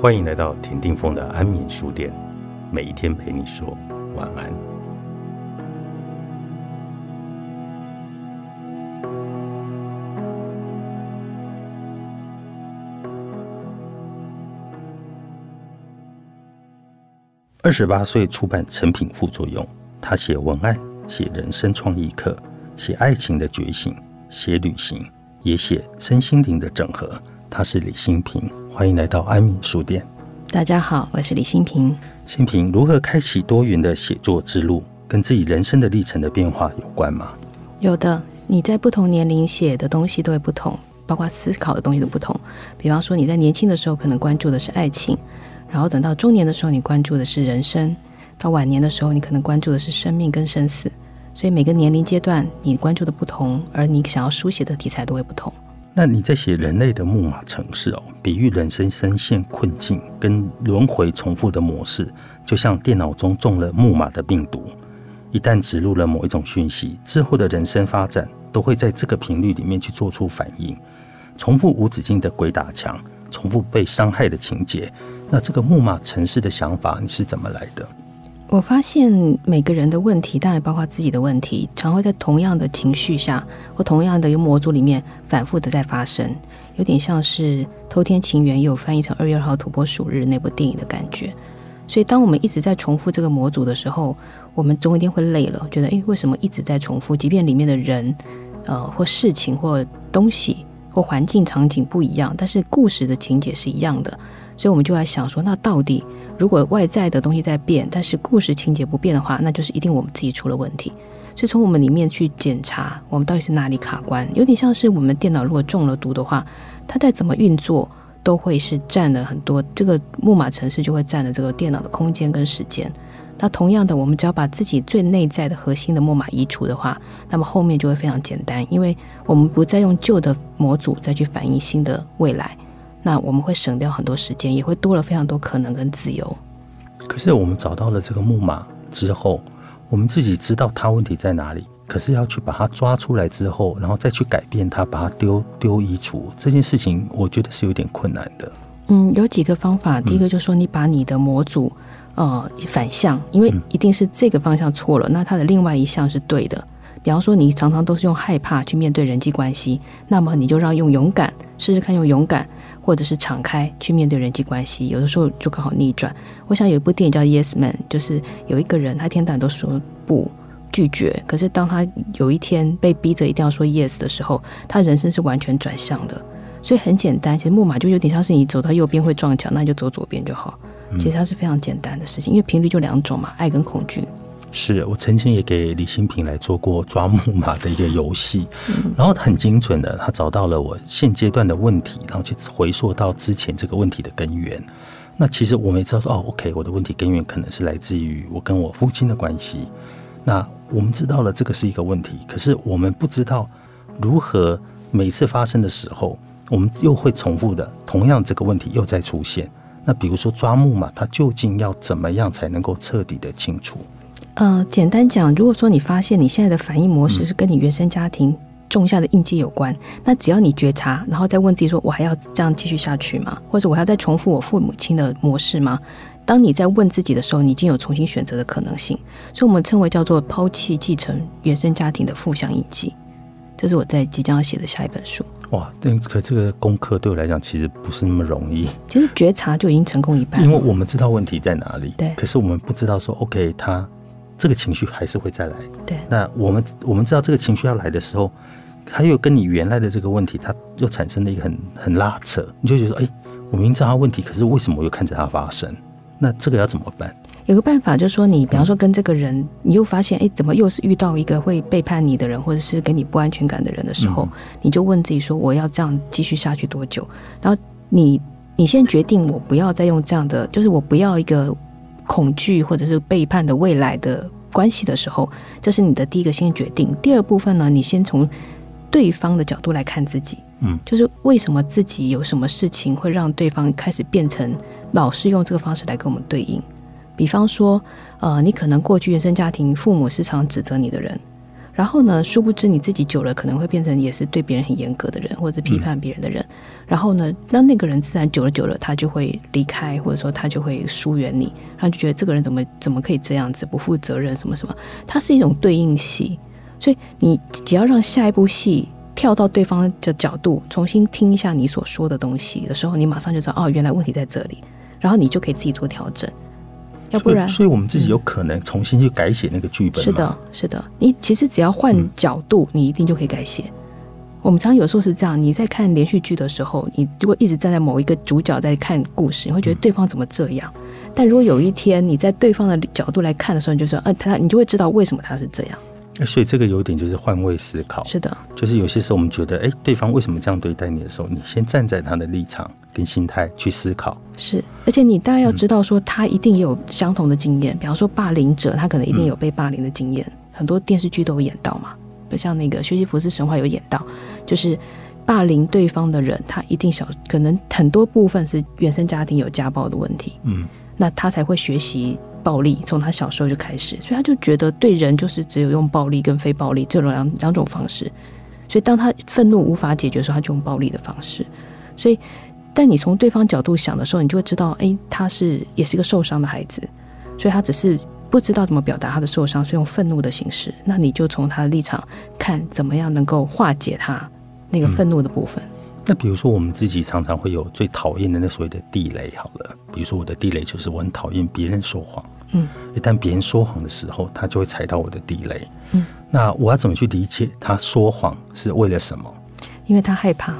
欢迎来到田定峰的安眠书店，每一天陪你说晚安。二十八岁出版成品副作用，他写文案，写人生创意课，写爱情的觉醒，写旅行，也写身心灵的整合。他是李新平，欢迎来到安敏书店。大家好，我是李新平。新平如何开启多元的写作之路，跟自己人生的历程的变化有关吗？有的，你在不同年龄写的东西都会不同，包括思考的东西都不同。比方说，你在年轻的时候可能关注的是爱情。然后等到中年的时候，你关注的是人生；到晚年的时候，你可能关注的是生命跟生死。所以每个年龄阶段，你关注的不同，而你想要书写的题材都会不同。那你在写人类的木马城市哦，比喻人生深陷困境跟轮回重复的模式，就像电脑中中了木马的病毒，一旦植入了某一种讯息，之后的人生发展都会在这个频率里面去做出反应，重复无止境的鬼打墙，重复被伤害的情节。那这个木马城市的想法，你是怎么来的？我发现每个人的问题，当然包括自己的问题，常会在同样的情绪下或同样的一个模组里面反复的在发生，有点像是《偷天情缘》又翻译成《二月二号土拨鼠日》那部电影的感觉。所以，当我们一直在重复这个模组的时候，我们总有一天会累了，觉得诶，为什么一直在重复？即便里面的人、呃或事情或东西或环境场景不一样，但是故事的情节是一样的。所以我们就来想说，那到底如果外在的东西在变，但是故事情节不变的话，那就是一定我们自己出了问题。所以从我们里面去检查，我们到底是哪里卡关，有点像是我们电脑如果中了毒的话，它再怎么运作都会是占了很多这个木马城市就会占了这个电脑的空间跟时间。那同样的，我们只要把自己最内在的核心的木马移除的话，那么后面就会非常简单，因为我们不再用旧的模组再去反映新的未来。那我们会省掉很多时间，也会多了非常多可能跟自由。可是我们找到了这个木马之后，我们自己知道它问题在哪里，可是要去把它抓出来之后，然后再去改变它，把它丢丢移除这件事情，我觉得是有点困难的。嗯，有几个方法。第一个就是说，你把你的模组呃反向，因为一定是这个方向错了，那它的另外一项是对的。比方说，你常常都是用害怕去面对人际关系，那么你就让用勇敢试试看，用勇敢。或者是敞开去面对人际关系，有的时候就刚好逆转。我想有一部电影叫《Yes Man》，就是有一个人他天天都说不拒绝，可是当他有一天被逼着一定要说 Yes 的时候，他人生是完全转向的。所以很简单，其实木马就有点像是你走到右边会撞墙，那你就走左边就好。其实它是非常简单的事情，因为频率就两种嘛，爱跟恐惧。是我曾经也给李新平来做过抓木马的一个游戏，然后很精准的，他找到了我现阶段的问题，然后去回溯到之前这个问题的根源。那其实我们也知道说，哦，OK，我的问题根源可能是来自于我跟我父亲的关系。那我们知道了这个是一个问题，可是我们不知道如何每次发生的时候，我们又会重复的同样这个问题又在出现。那比如说抓木马，它究竟要怎么样才能够彻底的清楚？呃，简单讲，如果说你发现你现在的反应模式是跟你原生家庭种下的印记有关，那只要你觉察，然后再问自己说：“我还要这样继续下去吗？或者我还要再重复我父母亲的模式吗？”当你在问自己的时候，你已经有重新选择的可能性。所以，我们称为叫做抛弃继承原生家庭的负向印记。这是我在即将要写的下一本书。哇，那可这个功课对我来讲其实不是那么容易。其实觉察就已经成功一半，因为我们知道问题在哪里，对，可是我们不知道说 OK 他。这个情绪还是会再来。对，那我们我们知道这个情绪要来的时候，它又跟你原来的这个问题，它又产生了一个很很拉扯，你就觉得，哎，我明知道它问题，可是为什么我又看着它发生？那这个要怎么办？有个办法就是说，你比方说跟这个人，你又发现，哎，怎么又是遇到一个会背叛你的人，或者是给你不安全感的人的时候，你就问自己说，我要这样继续下去多久？然后你你先决定，我不要再用这样的，就是我不要一个。恐惧或者是背叛的未来的关系的时候，这是你的第一个先决定。第二部分呢，你先从对方的角度来看自己，嗯，就是为什么自己有什么事情会让对方开始变成老是用这个方式来跟我们对应。比方说，呃，你可能过去原生家庭父母时常指责你的人，然后呢，殊不知你自己久了可能会变成也是对别人很严格的人，或者批判别人的人。然后呢，那那个人自然久了久了，他就会离开，或者说他就会疏远你，他就觉得这个人怎么怎么可以这样子不负责任什么什么。它是一种对应戏，所以你只要让下一部戏跳到对方的角度，重新听一下你所说的东西的时候，你马上就知道哦，原来问题在这里，然后你就可以自己做调整。要不然，所以我们自己有可能重新去改写那个剧本。是的，是的。你其实只要换角度，你一定就可以改写。我们常常有时候是这样：你在看连续剧的时候，你如果一直站在某一个主角在看故事，你会觉得对方怎么这样？但如果有一天你在对方的角度来看的时候，你就说，呃，他，你就会知道为什么他是这样。所以这个有点就是换位思考。是的，就是有些时候我们觉得，哎，对方为什么这样对待你的时候，你先站在他的立场跟心态去思考。是，而且你大概要知道，说他一定也有相同的经验。比方说霸凌者，他可能一定有被霸凌的经验，很多电视剧都有演到嘛。不像那个《学习福斯神话》有演到，就是霸凌对方的人，他一定小可能很多部分是原生家庭有家暴的问题。嗯，那他才会学习。暴力从他小时候就开始，所以他就觉得对人就是只有用暴力跟非暴力这种两两种方式。所以当他愤怒无法解决的时候，他就用暴力的方式。所以，但你从对方角度想的时候，你就会知道，哎，他是也是一个受伤的孩子，所以他只是不知道怎么表达他的受伤，所以用愤怒的形式。那你就从他的立场看，怎么样能够化解他那个愤怒的部分。那比如说，我们自己常常会有最讨厌的那所谓的地雷。好了，比如说我的地雷就是我很讨厌别人说谎。嗯，一旦别人说谎的时候，他就会踩到我的地雷。嗯，那我要怎么去理解他说谎是为了什么？因为他害怕。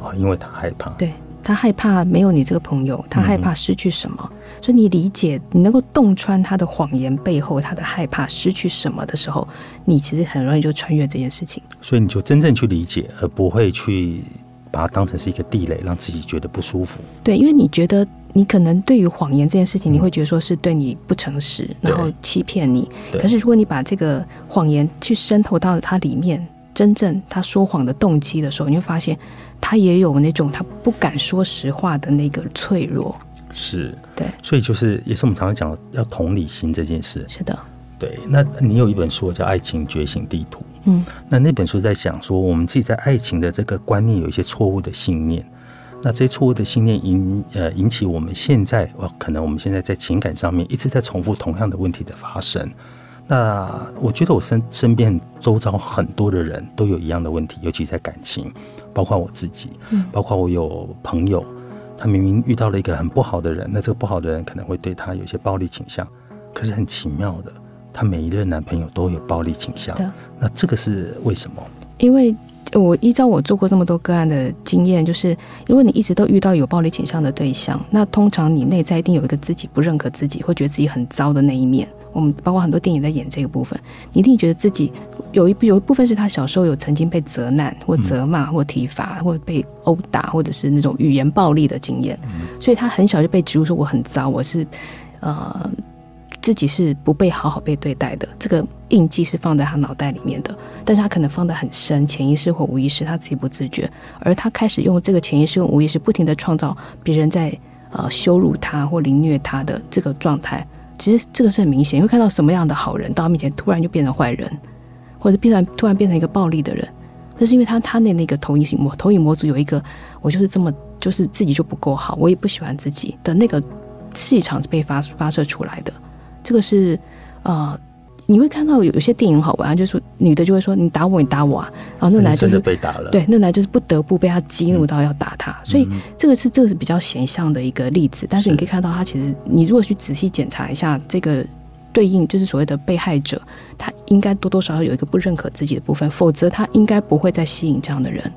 啊，因为他害怕。对他害怕没有你这个朋友，他害怕失去什么。所以你理解，你能够洞穿他的谎言背后他的害怕失去什么的时候，你其实很容易就穿越这件事情。所以你就真正去理解，而不会去。把它当成是一个地雷，让自己觉得不舒服。对，因为你觉得你可能对于谎言这件事情，你会觉得说是对你不诚实，然后欺骗你。可是如果你把这个谎言去渗透到它里面，真正他说谎的动机的时候，你会发现他也有那种他不敢说实话的那个脆弱。是，对，所以就是也是我们常常讲要同理心这件事。是的。对，那你有一本书叫《爱情觉醒地图》，嗯，那那本书在讲说，我们自己在爱情的这个观念有一些错误的信念，那这些错误的信念引呃引起我们现在哦，可能我们现在在情感上面一直在重复同样的问题的发生。那我觉得我身身边周遭很多的人都有一样的问题，尤其在感情，包括我自己，嗯，包括我有朋友，他明明遇到了一个很不好的人，那这个不好的人可能会对他有一些暴力倾向，可是很奇妙的。她每一任男朋友都有暴力倾向，那这个是为什么？因为我依照我做过这么多个案的经验，就是如果你一直都遇到有暴力倾向的对象，那通常你内在一定有一个自己不认可自己，会觉得自己很糟的那一面。我们包括很多电影在演这个部分，你一定觉得自己有一有一部分是他小时候有曾经被责难或责骂或体罚或被殴打，或者是那种语言暴力的经验，所以他很小就被植入说我很糟，我是呃。自己是不被好好被对待的，这个印记是放在他脑袋里面的，但是他可能放得很深，潜意识或无意识，他自己不自觉，而他开始用这个潜意识跟无意识，不停的创造别人在呃羞辱他或凌虐他的这个状态。其实这个是很明显，你会看到什么样的好人到他面前突然就变成坏人，或者变然突然变成一个暴力的人，那是因为他他的那个投影型模投影模组有一个我就是这么就是自己就不够好，我也不喜欢自己的那个气场是被发发射出来的。这个是，呃，你会看到有有些电影好玩，就是说女的就会说你打我，你打我啊，然后那男就是被打了，对，那男就是不得不被他激怒到要打他，所以这个是这个是比较显象的一个例子。但是你可以看到，他其实你如果去仔细检查一下这个对应，就是所谓的被害者，他应该多多少少有一个不认可自己的部分，否则他应该不会再吸引这样的人。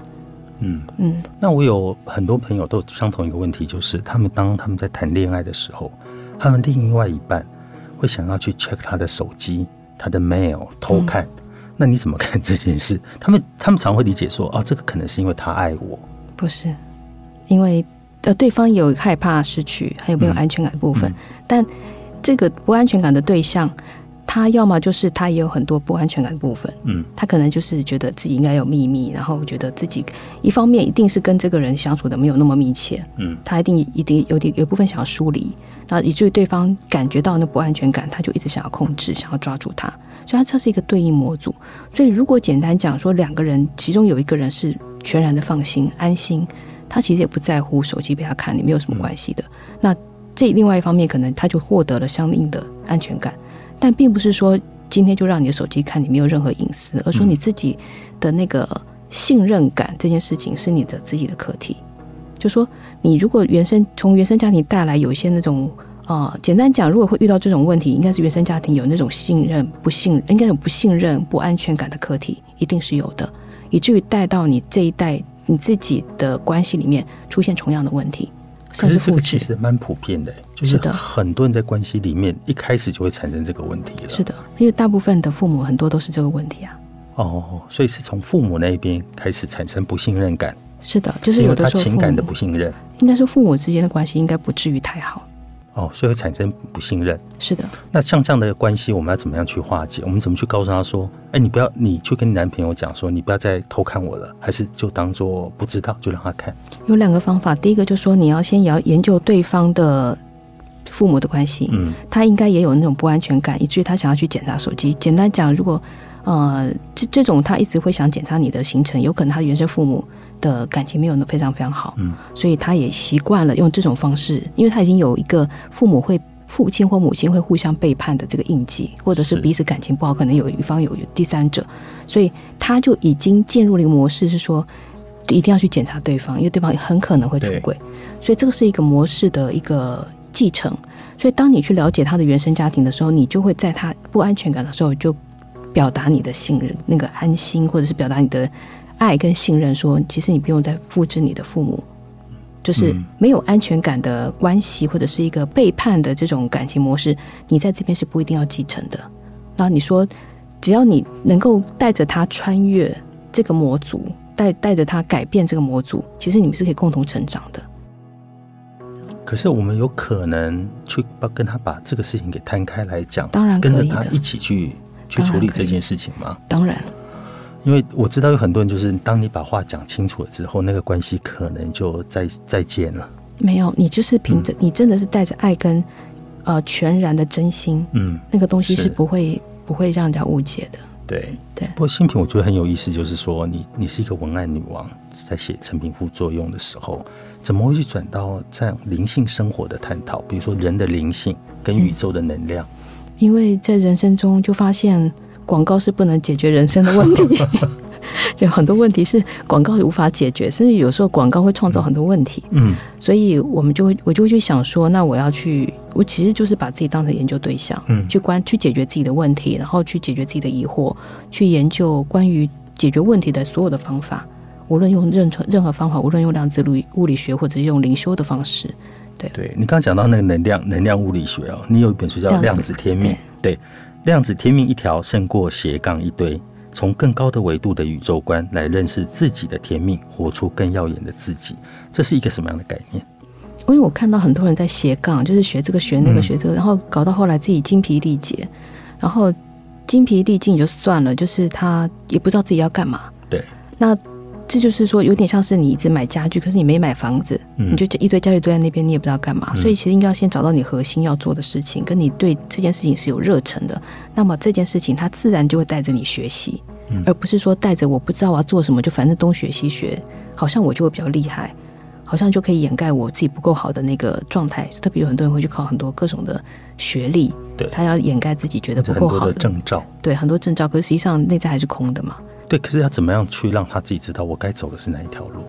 嗯嗯，那我有很多朋友都有相同一个问题，就是他们当他们在谈恋爱的时候，他们另外一半。会想要去 check 他的手机、他的 mail 偷看，那你怎么看这件事？他们他们常会理解说，哦，这个可能是因为他爱我，不是，因为呃对方有害怕失去，还有没有安全感的部分。但这个不安全感的对象，他要么就是他也有很多不安全感的部分，嗯，他可能就是觉得自己应该有秘密，然后觉得自己一方面一定是跟这个人相处的没有那么密切，嗯，他一定一定有点有部分想要疏离，然后以至于对方感觉到那不安全感，他就一直想要控制，想要抓住他，所以他这是一个对应模组。所以如果简单讲说，两个人其中有一个人是全然的放心安心，他其实也不在乎手机被他看，你没有什么关系的。那这另外一方面，可能他就获得了相应的安全感。但并不是说今天就让你的手机看你没有任何隐私，而说你自己的那个信任感这件事情是你的自己的课题。就说你如果原生从原生家庭带来有一些那种啊，简单讲，如果会遇到这种问题，应该是原生家庭有那种信任不信，应该有不信任不安全感的课题，一定是有的，以至于带到你这一代你自己的关系里面出现同样的问题。可是这个其实蛮普遍的，就是，很多人在关系里面一开始就会产生这个问题了。是的，因为大部分的父母很多都是这个问题啊。哦，所以是从父母那边开始产生不信任感。是的，就是有的时候情感的不信任，应该说父母之间的关系应该不至于太好。哦，所以会产生不信任。是的，那像这样的关系，我们要怎么样去化解？我们怎么去告诉他说：“哎，你不要，你去跟你男朋友讲说，你不要再偷看我了，还是就当做不知道，就让他看。”有两个方法，第一个就是说你要先也要研究对方的父母的关系，嗯，他应该也有那种不安全感，以至于他想要去检查手机。简单讲，如果呃这这种他一直会想检查你的行程，有可能他原生父母的感情没有那非常非常好，嗯，所以他也习惯了用这种方式，因为他已经有一个父母会。父亲或母亲会互相背叛的这个印记，或者是彼此感情不好，可能有一方有第三者，所以他就已经进入了一个模式，是说一定要去检查对方，因为对方很可能会出轨，所以这个是一个模式的一个继承。所以当你去了解他的原生家庭的时候，你就会在他不安全感的时候，就表达你的信任、那个安心，或者是表达你的爱跟信任，说其实你不用再复制你的父母。就是没有安全感的关系，或者是一个背叛的这种感情模式，你在这边是不一定要继承的。那你说，只要你能够带着他穿越这个模组，带带着他改变这个模组，其实你们是可以共同成长的。可是我们有可能去把跟他把这个事情给摊开来讲，当然可以他一起去去处理这件事情吗？当然。因为我知道有很多人，就是当你把话讲清楚了之后，那个关系可能就再再见了。没有，你就是凭着你真的是带着爱跟呃全然的真心，嗯，那个东西是不会不会让人家误解的。对对。不过新品我觉得很有意思，就是说你你是一个文案女王，在写成品副作用的时候，怎么会去转到这样灵性生活的探讨？比如说人的灵性跟宇宙的能量。因为在人生中就发现。广告是不能解决人生的问题，就很多问题是广告无法解决，甚至有时候广告会创造很多问题。嗯，所以我们就会，我就会去想说，那我要去，我其实就是把自己当成研究对象，嗯，去关去解决自己的问题，然后去解决自己的疑惑，去研究关于解决问题的所有的方法，无论用任何任何方法，无论用量子物理物理学，或者是用灵修的方式。对，对你刚刚讲到那个能量能量物理学哦，你有一本书叫《量子天命》，对。量子天命一条胜过斜杠一堆，从更高的维度的宇宙观来认识自己的天命，活出更耀眼的自己，这是一个什么样的概念？因为我看到很多人在斜杠，就是学这个学那个学这个，然后搞到后来自己精疲力竭，然后精疲力尽就算了，就是他也不知道自己要干嘛。对，那。这就是说，有点像是你一直买家具，可是你没买房子，你就一堆家具堆在那边，你也不知道干嘛。所以其实应该要先找到你核心要做的事情，跟你对这件事情是有热忱的。那么这件事情它自然就会带着你学习，而不是说带着我不知道我要做什么，就反正东学西学，好像我就会比较厉害，好像就可以掩盖我自己不够好的那个状态。特别有很多人会去考很多各种的学历，对他要掩盖自己觉得不够好的证照，对很多证照，可是实际上内在还是空的嘛。对，可是要怎么样去让他自己知道我该走的是哪一条路？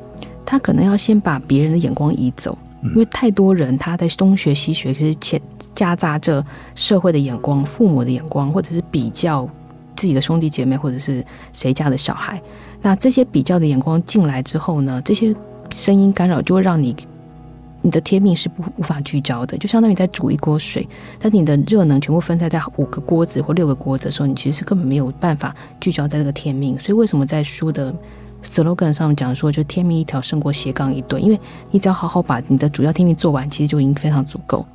他可能要先把别人的眼光移走，因为太多人他在东学西学，其实夹夹杂着社会的眼光、父母的眼光，或者是比较自己的兄弟姐妹，或者是谁家的小孩。那这些比较的眼光进来之后呢，这些声音干扰就会让你。你的天命是不无法聚焦的，就相当于在煮一锅水，但你的热能全部分散在五个锅子或六个锅子的时候，你其实是根本没有办法聚焦在这个天命。所以为什么在书的 slogan 上面讲说，就天命一条胜过斜杠一对？因为你只要好好把你的主要天命做完，其实就已经非常足够。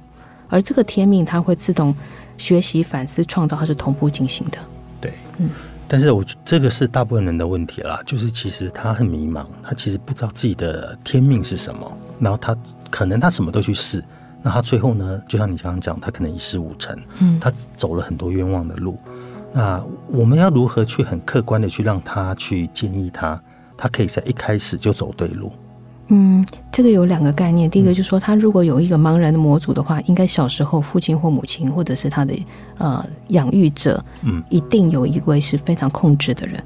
而这个天命它会自动学习、反思、创造，它是同步进行的。对，嗯。但是我这个是大部分人的问题啦，就是其实他很迷茫，他其实不知道自己的天命是什么，然后他可能他什么都去试，那他最后呢，就像你刚刚讲，他可能一事无成，嗯，他走了很多冤枉的路。那我们要如何去很客观的去让他去建议他，他可以在一开始就走对路？嗯，这个有两个概念。第一个就是说，他如果有一个茫然的模组的话，应该小时候父亲或母亲或者是他的呃养育者，嗯，一定有一位是非常控制的人，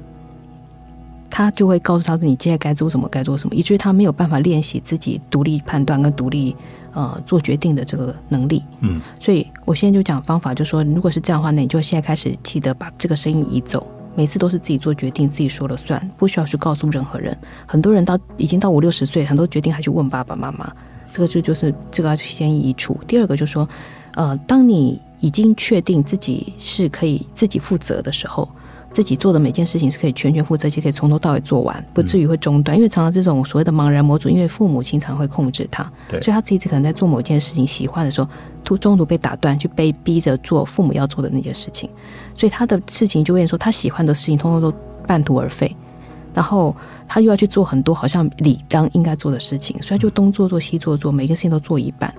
他就会告诉他说你接下来该做什么，该做什么，以至于他没有办法练习自己独立判断跟独立呃做决定的这个能力。嗯，所以我现在就讲方法，就说如果是这样的话，那你就现在开始记得把这个声音移走。每次都是自己做决定，自己说了算，不需要去告诉任何人。很多人到已经到五六十岁，很多决定还去问爸爸妈妈。这个就就是这个要先移除。第二个就是说，呃，当你已经确定自己是可以自己负责的时候。自己做的每件事情是可以全权负责，且可以从头到尾做完，不至于会中断。因为常常这种所谓的茫然模组，因为父母经常会控制他，所以他自己可能在做某件事情喜欢的时候，途中途被打断，去被逼着做父母要做的那件事情，所以他的事情就会说他喜欢的事情，通通都半途而废。然后他又要去做很多好像理当应该做的事情，所以就东做做西做做，每个事情都做一半。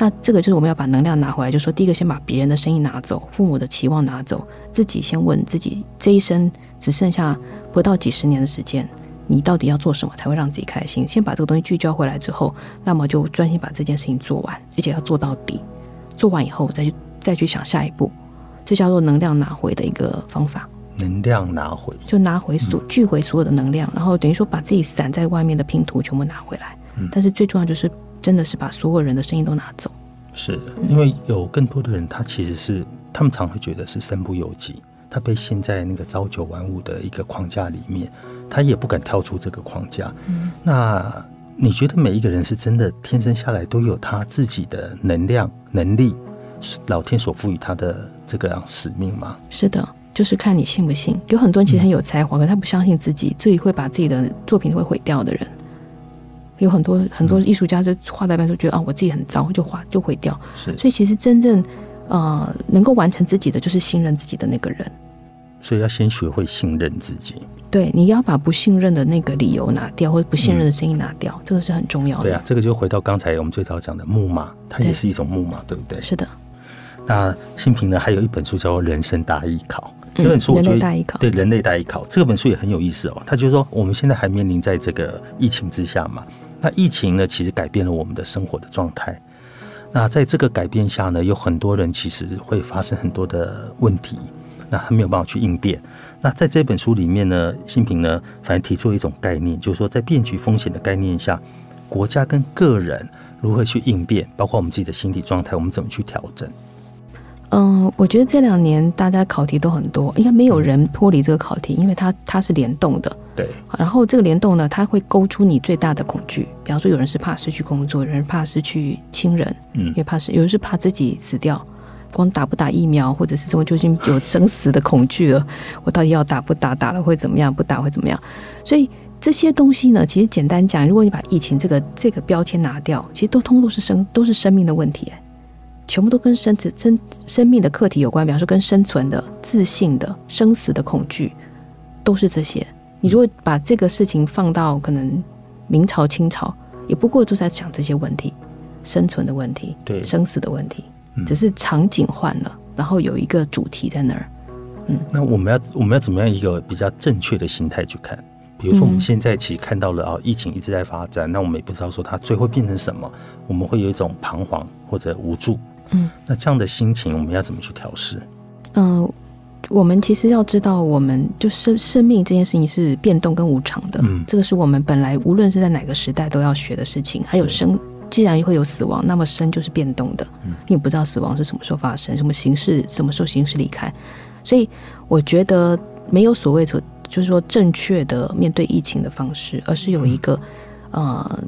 那这个就是我们要把能量拿回来，就说第一个先把别人的声音拿走，父母的期望拿走，自己先问自己这一生只剩下不到几十年的时间，你到底要做什么才会让自己开心？先把这个东西聚焦回来之后，那么就专心把这件事情做完，而且要做到底。做完以后再去再去想下一步，这叫做能量拿回的一个方法。能量拿回，就拿回所聚回所有的能量，然后等于说把自己散在外面的拼图全部拿回来。但是最重要就是。真的是把所有人的声音都拿走，是因为有更多的人，他其实是他们常会觉得是身不由己，他被陷在那个朝九晚五的一个框架里面，他也不敢跳出这个框架。嗯，那你觉得每一个人是真的天生下来都有他自己的能量能力，是老天所赋予他的这个样使命吗？是的，就是看你信不信。有很多人其实很有才华，可他不相信自己，自己会把自己的作品会毁掉的人。有很多很多艺术家就画到一半时候觉得啊，我自己很糟，就画就毁掉。是，所以其实真正呃能够完成自己的，就是信任自己的那个人。所以要先学会信任自己。对，你要把不信任的那个理由拿掉，或者不信任的声音拿掉，这个是很重要的。对啊，这个就回到刚才我们最早讲的木马，它也是一种木马，对不对？是的。那新平呢，还有一本书叫做《人生大艺考》。这本书人类大艺考，对人类大艺考，这本书也很有意思哦。他就说，我们现在还面临在这个疫情之下嘛。那疫情呢，其实改变了我们的生活的状态。那在这个改变下呢，有很多人其实会发生很多的问题，那他没有办法去应变。那在这本书里面呢，新平呢，反而提出一种概念，就是说在变局风险的概念下，国家跟个人如何去应变，包括我们自己的心理状态，我们怎么去调整。嗯，我觉得这两年大家考题都很多，应该没有人脱离这个考题，因为它它是联动的。对。然后这个联动呢，它会勾出你最大的恐惧。比方说，有人是怕失去工作，有人怕失去亲人，嗯，也怕是有人是怕自己死掉，光打不打疫苗，或者是说就已经有生死的恐惧了。我到底要打不打？打了会怎么样？不打会怎么样？所以这些东西呢，其实简单讲，如果你把疫情这个这个标签拿掉，其实都通都是生都是生命的问题。全部都跟生子生生命的课题有关，比方说跟生存的、自信的、生死的恐惧，都是这些。你如果把这个事情放到可能明朝、清朝，也不过就在讲这些问题，生存的问题、对生死的问题，只是场景换了，然后有一个主题在那儿。嗯，那我们要我们要怎么样一个比较正确的心态去看？比如说我们现在其实看到了啊，疫情一直在发展，那我们也不知道说它最后变成什么，我们会有一种彷徨或者无助。嗯，那这样的心情我们要怎么去调试？嗯，我们其实要知道，我们就生生命这件事情是变动跟无常的。嗯，这个是我们本来无论是在哪个时代都要学的事情。还有生，既然会有死亡，那么生就是变动的。嗯，你不知道死亡是什么时候发生，什么形式，什么时候形式离开。所以我觉得没有所谓的，就是说正确的面对疫情的方式，而是有一个呃。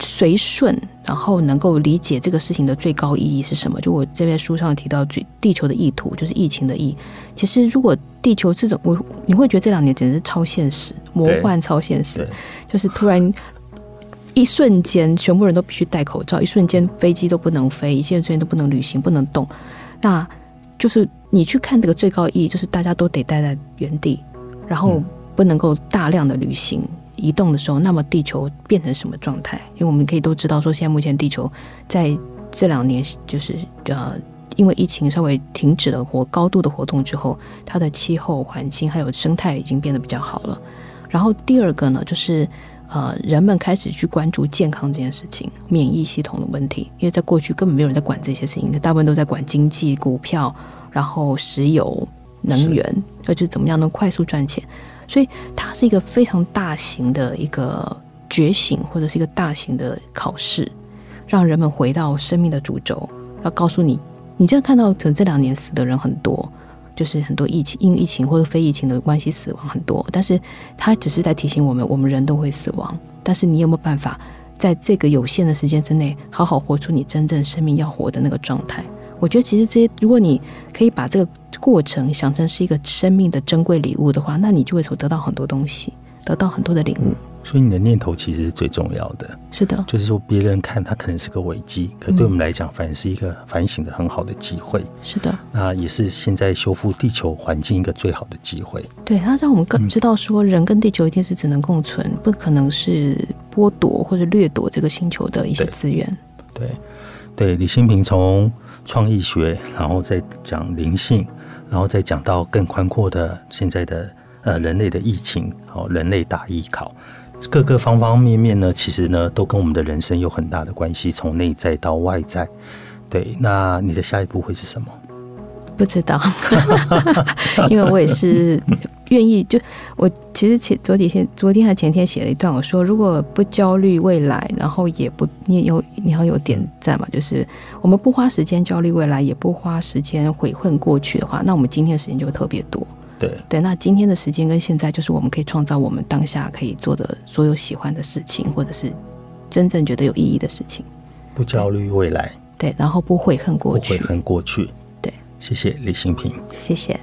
随顺，然后能够理解这个事情的最高意义是什么？就我这边书上提到，最地球的意图就是疫情的意。其实，如果地球这种，我你会觉得这两年简直是超现实、魔幻、超现实，就是突然一瞬间，全部人都必须戴口罩，一瞬间飞机都不能飞，一切瞬间都不能旅行、不能动。那就是你去看这个最高意义，就是大家都得待在原地，然后不能够大量的旅行移动的时候，那么地球变成什么状态？因为我们可以都知道说，现在目前地球在这两年就是呃。因为疫情稍微停止了活高度的活动之后，它的气候环境还有生态已经变得比较好了。然后第二个呢，就是呃，人们开始去关注健康这件事情、免疫系统的问题。因为在过去根本没有人在管这些事情，大部分都在管经济、股票，然后石油、能源，那就怎么样能快速赚钱。所以它是一个非常大型的一个觉醒，或者是一个大型的考试，让人们回到生命的主轴，要告诉你。你这样看到，可能这两年死的人很多，就是很多疫情因疫情或者非疫情的关系死亡很多，但是他只是在提醒我们，我们人都会死亡。但是你有没有办法在这个有限的时间之内，好好活出你真正生命要活的那个状态？我觉得其实这些，如果你可以把这个过程想成是一个生命的珍贵礼物的话，那你就会从得到很多东西，得到很多的领悟。所以你的念头其实是最重要的，是的，就是说别人看他可能是个危机，可对我们来讲反而是一个反省的很好的机会。是的，那也是现在修复地球环境一个最好的机会。对，它让我们更知道说，人跟地球一定是只能共存，不可能是剥夺或者掠夺这个星球的一些资源。对，对，李新平从创意学，然后再讲灵性，然后再讲到更宽阔的现在的呃人类的疫情，好，人类大艺考。各个方方面面呢，其实呢，都跟我们的人生有很大的关系，从内在到外在。对，那你的下一步会是什么？不知道，因为我也是愿意。就我其实前昨几天、昨天还前天写了一段，我说如果不焦虑未来，然后也不你有你要有点赞嘛，就是我们不花时间焦虑未来，也不花时间悔恨过去的话，那我们今天的时间就会特别多。对对，那今天的时间跟现在，就是我们可以创造我们当下可以做的所有喜欢的事情，或者是真正觉得有意义的事情。不焦虑未来，对，然后不悔恨过去，不悔恨过去。对，谢谢李新平，谢谢。